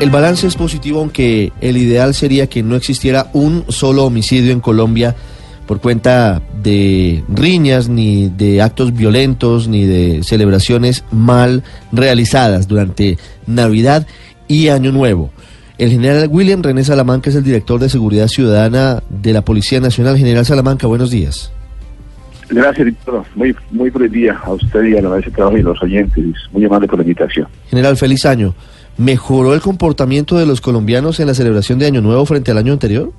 El balance es positivo, aunque el ideal sería que no existiera un solo homicidio en Colombia por cuenta de riñas, ni de actos violentos, ni de celebraciones mal realizadas durante Navidad y Año Nuevo. El general William René Salamanca es el director de Seguridad Ciudadana de la Policía Nacional. General Salamanca, buenos días. Gracias, Víctor. Muy, muy feliz día a usted y a la mesa de trabajo y a los oyentes. Muy amable por la invitación. General, feliz año. ¿Mejoró el comportamiento de los colombianos en la celebración de Año Nuevo frente al año anterior?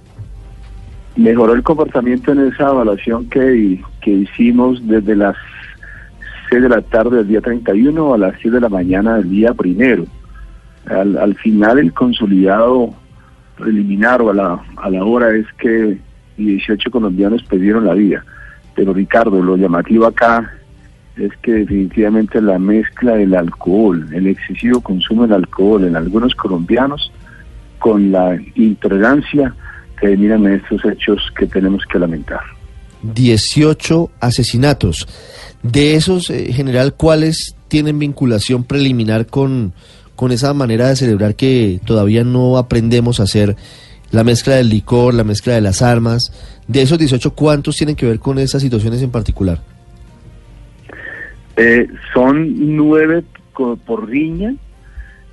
Mejoró el comportamiento en esa evaluación que, que hicimos desde las 6 de la tarde del día 31 a las 7 de la mañana del día primero. Al, al final el consolidado preliminar o a la, a la hora es que 18 colombianos perdieron la vida. Pero Ricardo, lo llamativo acá es que definitivamente la mezcla del alcohol, el excesivo consumo del alcohol en algunos colombianos, con la intolerancia que miran estos hechos que tenemos que lamentar. 18 asesinatos. De esos, eh, general, ¿cuáles tienen vinculación preliminar con, con esa manera de celebrar que todavía no aprendemos a hacer? La mezcla del licor, la mezcla de las armas. De esos 18, ¿cuántos tienen que ver con esas situaciones en particular? Eh, son nueve por riña,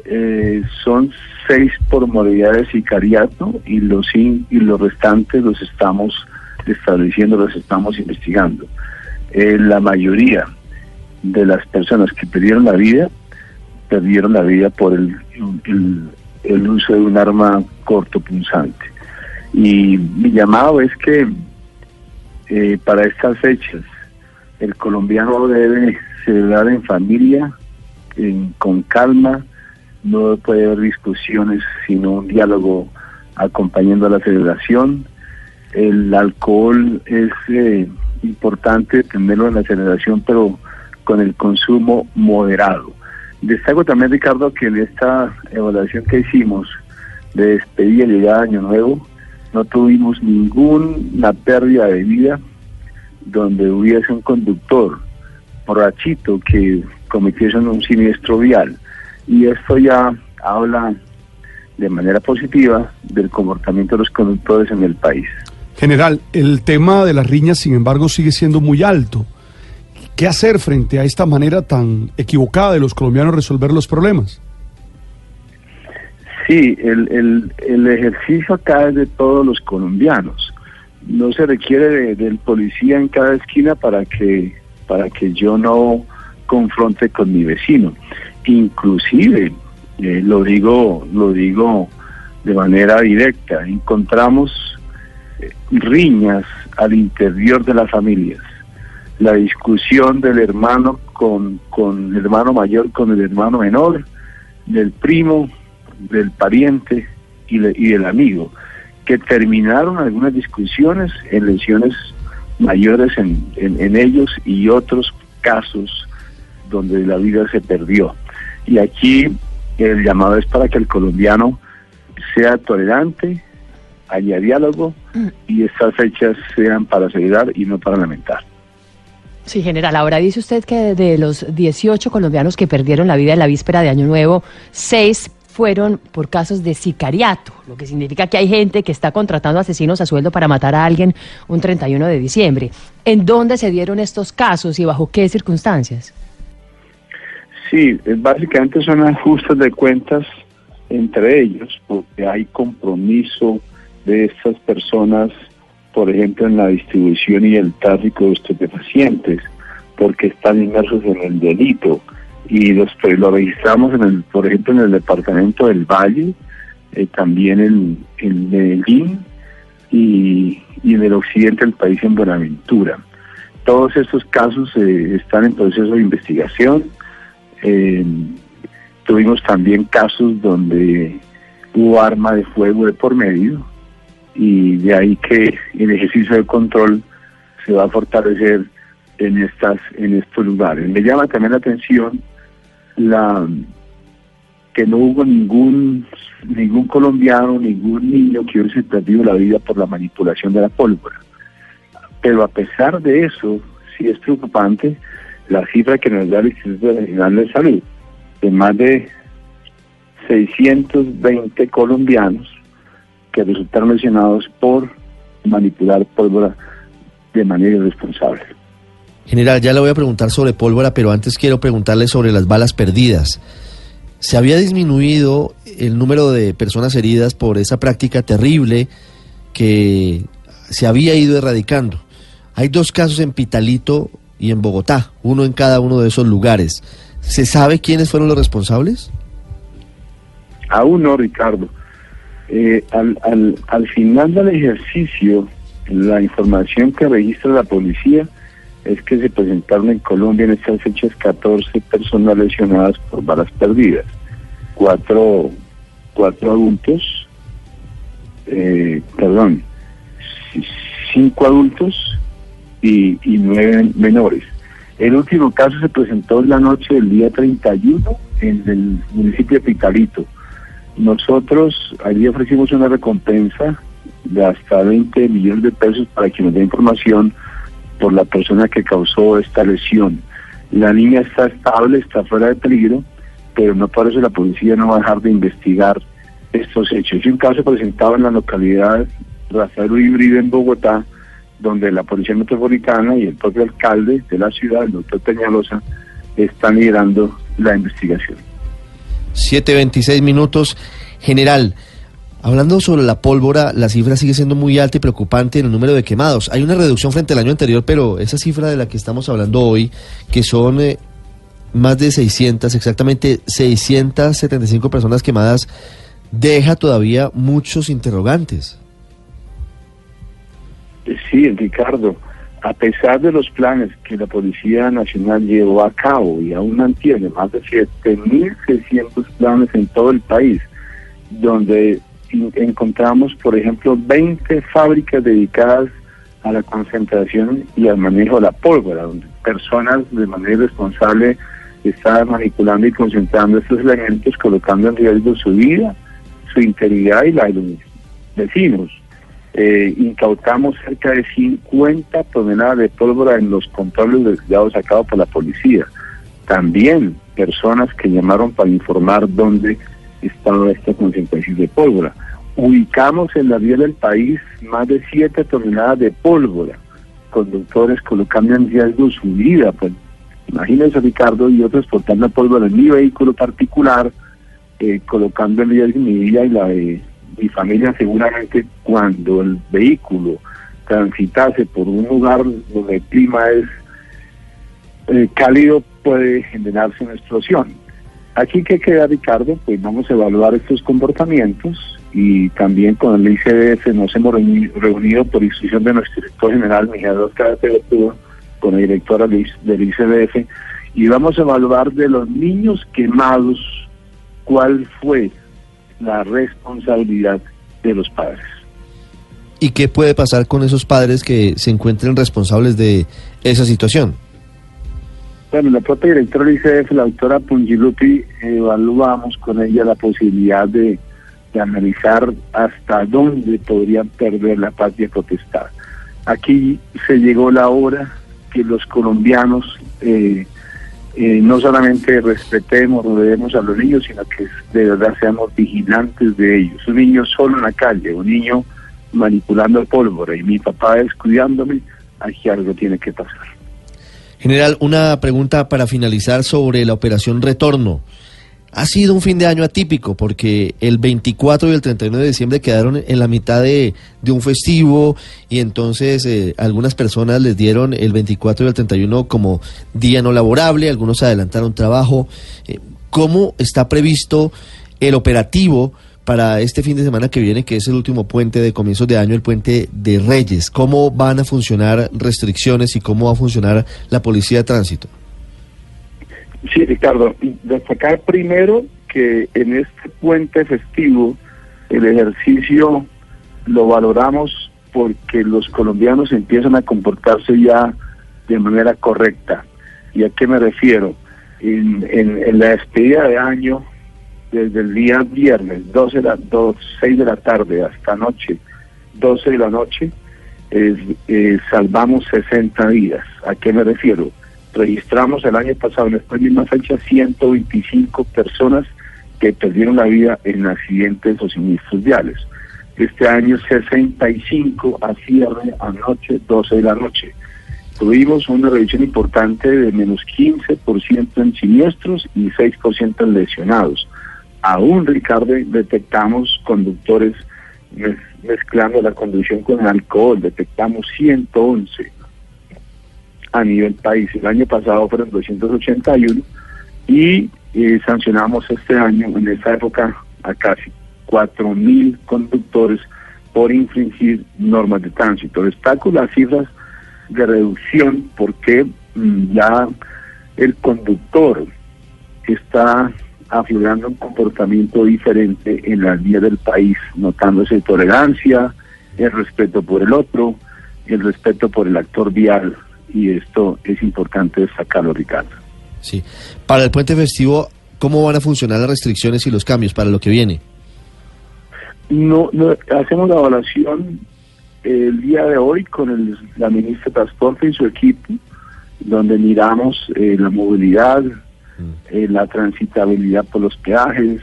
eh, son seis por modalidad de sicariato y los, y los restantes los estamos estableciendo, los estamos investigando. Eh, la mayoría de las personas que perdieron la vida, perdieron la vida por el, el, uso de un arma cortopunzante. Y mi llamado es que para estas fechas el colombiano debe celebrar en familia, con calma, no puede haber discusiones, sino un diálogo acompañando a la celebración. El alcohol es eh, importante tenerlo en la celebración, pero con el consumo moderado. Destaco también, Ricardo, que en esta evaluación que hicimos de despedida y llegada Año Nuevo, no tuvimos ninguna pérdida de vida donde hubiese un conductor borrachito que cometiesen un siniestro vial. Y esto ya habla de manera positiva del comportamiento de los conductores en el país. General, el tema de las riñas, sin embargo, sigue siendo muy alto. ¿Qué hacer frente a esta manera tan equivocada de los colombianos resolver los problemas? Sí, el, el, el ejercicio acá es de todos los colombianos. No se requiere del policía en cada esquina para que para que yo no confronte con mi vecino. Inclusive, eh, lo digo, lo digo de manera directa, encontramos eh, riñas al interior de las familias. La discusión del hermano con, con el hermano mayor con el hermano menor, del primo, del pariente y, y del amigo, que terminaron algunas discusiones en lesiones mayores en, en, ellos y otros casos donde la vida se perdió. Y aquí el llamado es para que el colombiano sea tolerante, haya diálogo y estas fechas sean para celebrar y no para lamentar. Sí, general. Ahora dice usted que de los 18 colombianos que perdieron la vida en la víspera de Año Nuevo, seis fueron por casos de sicariato, lo que significa que hay gente que está contratando asesinos a sueldo para matar a alguien un 31 de diciembre. ¿En dónde se dieron estos casos y bajo qué circunstancias? Sí, básicamente son ajustes de cuentas entre ellos, porque hay compromiso de estas personas, por ejemplo, en la distribución y el tráfico de estupefacientes, porque están inmersos en el delito y los, lo registramos, en el, por ejemplo, en el departamento del Valle, eh, también en, en Medellín y, en el occidente del país, en Buenaventura. Todos estos casos eh, están en proceso de investigación. tuvimos también casos donde hubo arma de fuego de por medio y de ahí que el ejercicio de control se va a fortalecer en estas en estos lugares. Me llama también la atención la que no hubo ningún ningún colombiano, ningún niño que hubiese perdido la vida por la manipulación de la pólvora. Pero a pesar de eso, sí es preocupante la cifra que nos da el Instituto Nacional de Salud, de más de 620 colombianos que resultaron lesionados por manipular pólvora de manera irresponsable. General, ya le voy a preguntar sobre pólvora, pero antes quiero preguntarle sobre las balas perdidas. ¿Se había disminuido el número de personas heridas por esa práctica terrible que se había ido erradicando? Hay dos casos en Pitalito y en Bogotá, uno en cada uno de esos lugares. ¿Se sabe quiénes fueron los responsables? Aún no, Ricardo. Eh, al, al, al final del ejercicio, la información que registra la policía es que se presentaron en Colombia en estas fechas 14 personas lesionadas por balas perdidas, cuatro, cuatro adultos, eh, perdón, cinco adultos y, y nueve menores. El último caso se presentó en la noche del día 31 en el municipio de Pitalito. Nosotros allí ofrecimos una recompensa de hasta 20 millones de pesos para quien nos dé información por la persona que causó esta lesión. La niña está estable, está fuera de peligro, pero no por eso la policía no va a dejar de investigar estos hechos. Y un caso presentado en la localidad Razaro Híbrido en Bogotá, donde la Policía Metropolitana y el propio alcalde de la ciudad, el doctor Peñalosa, están liderando la investigación. 7.26 minutos. General, Hablando sobre la pólvora, la cifra sigue siendo muy alta y preocupante en el número de quemados. Hay una reducción frente al año anterior, pero esa cifra de la que estamos hablando hoy, que son eh, más de 600, exactamente 675 personas quemadas, deja todavía muchos interrogantes. Sí, Ricardo, a pesar de los planes que la Policía Nacional llevó a cabo y aún mantiene más de 7.600 planes en todo el país, donde encontramos, por ejemplo, 20 fábricas dedicadas a la concentración y al manejo de la pólvora, donde personas de manera irresponsable estaban manipulando y concentrando estos elementos, colocando en riesgo su vida, su integridad y la de los vecinos. Eh, incautamos cerca de 50 toneladas de pólvora en los controles a cabo por la policía. También personas que llamaron para informar dónde estaba esta concentración de pólvora. Ubicamos en la vía del país más de 7 toneladas de pólvora, conductores colocando en riesgo su vida. Pues, imagínense, Ricardo, yo transportando pólvora en mi vehículo particular, eh, colocando en riesgo mi vida y la de mi familia, seguramente cuando el vehículo transitase por un lugar donde el clima es eh, cálido, puede generarse una explosión Aquí que queda, Ricardo, pues vamos a evaluar estos comportamientos y también con el ICDF nos hemos reunido por instrucción de nuestro director general, Miguel Oscar con la directora del ICDF, y vamos a evaluar de los niños quemados cuál fue la responsabilidad de los padres. ¿Y qué puede pasar con esos padres que se encuentren responsables de esa situación? Bueno, la propia directora del ICF, la doctora Pungilupi, evaluamos con ella la posibilidad de, analizar hasta dónde podrían perder la patria potestad. Aquí se llegó la hora que los colombianos eh, eh, no solamente respetemos, rodeemos a los niños, sino que de verdad seamos vigilantes de ellos. Un niño solo en la calle, un niño manipulando pólvora y mi papá descuidándome, aquí algo tiene que pasar. General, una pregunta para finalizar sobre la operación Retorno. Ha sido un fin de año atípico porque el 24 y el 31 de diciembre quedaron en la mitad de, un festivo y entonces eh, algunas personas les dieron el 24 y el 31 como día no laborable, algunos adelantaron trabajo. Eh, ¿Cómo está previsto el operativo para este fin de semana que viene, que es el último puente de comienzos de año, el puente de Reyes. ¿Cómo van a funcionar restricciones y cómo va a funcionar la policía de tránsito? Sí, Ricardo, destacar primero que en este puente festivo el ejercicio lo valoramos porque los colombianos empiezan a comportarse ya de manera correcta. ¿Y a qué me refiero? En, en, en la despedida de año desde el día viernes, 12 de la, 2, 6 de la tarde hasta noche, 12 de la noche, eh, salvamos 60 vidas. ¿A qué me refiero? Registramos el año pasado, en esta misma fecha, 125 personas que perdieron la vida en accidentes o siniestros viales. Este año 65 a cierre anoche, 12 de la noche. Tuvimos una reducción importante de menos 15% en siniestros y 6% en lesionados. Aún, Ricardo, detectamos conductores mezclando la conducción con el alcohol, detectamos 111 a nivel país. El año pasado fueron 281 y eh, sancionamos este año, en esta época, a casi 4.000 conductores por infringir normas de tránsito. Destaco las cifras de reducción porque mm, ya el conductor está aflorando un comportamiento diferente en las vías del país, notándose tolerancia, el respeto por el otro, el respeto por el actor vial, y esto es importante destacarlo, Ricardo. Sí. Para el puente festivo, ¿cómo van a funcionar las restricciones y los cambios para lo que viene? No, no hacemos la evaluación el día de hoy con el, la ministra de Transporte y su equipo, donde miramos eh, la movilidad. Eh, la transitabilidad por los peajes,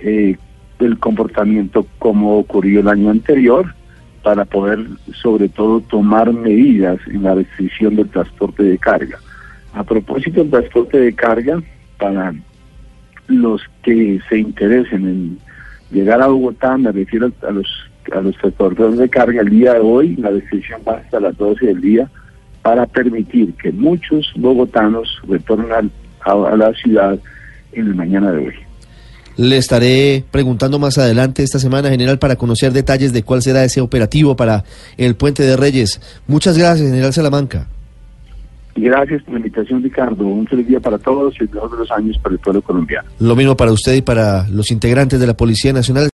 eh, el comportamiento como ocurrió el año anterior, para poder sobre todo tomar medidas en la restricción del transporte de carga. A propósito del transporte de carga, para los que se interesen en llegar a Bogotá, me refiero a los a los transportadores de carga el día de hoy, la restricción va hasta las 12 del día para permitir que muchos bogotanos retornen a, la ciudad en la mañana de hoy. Le estaré preguntando más adelante esta semana, general, para conocer detalles de cuál será ese operativo para el Puente de Reyes. Muchas gracias, general Salamanca. Gracias por la invitación, Ricardo. Un feliz día para todos y el mejor de los años para el pueblo colombiano. Lo mismo para usted y para los integrantes de la Policía Nacional.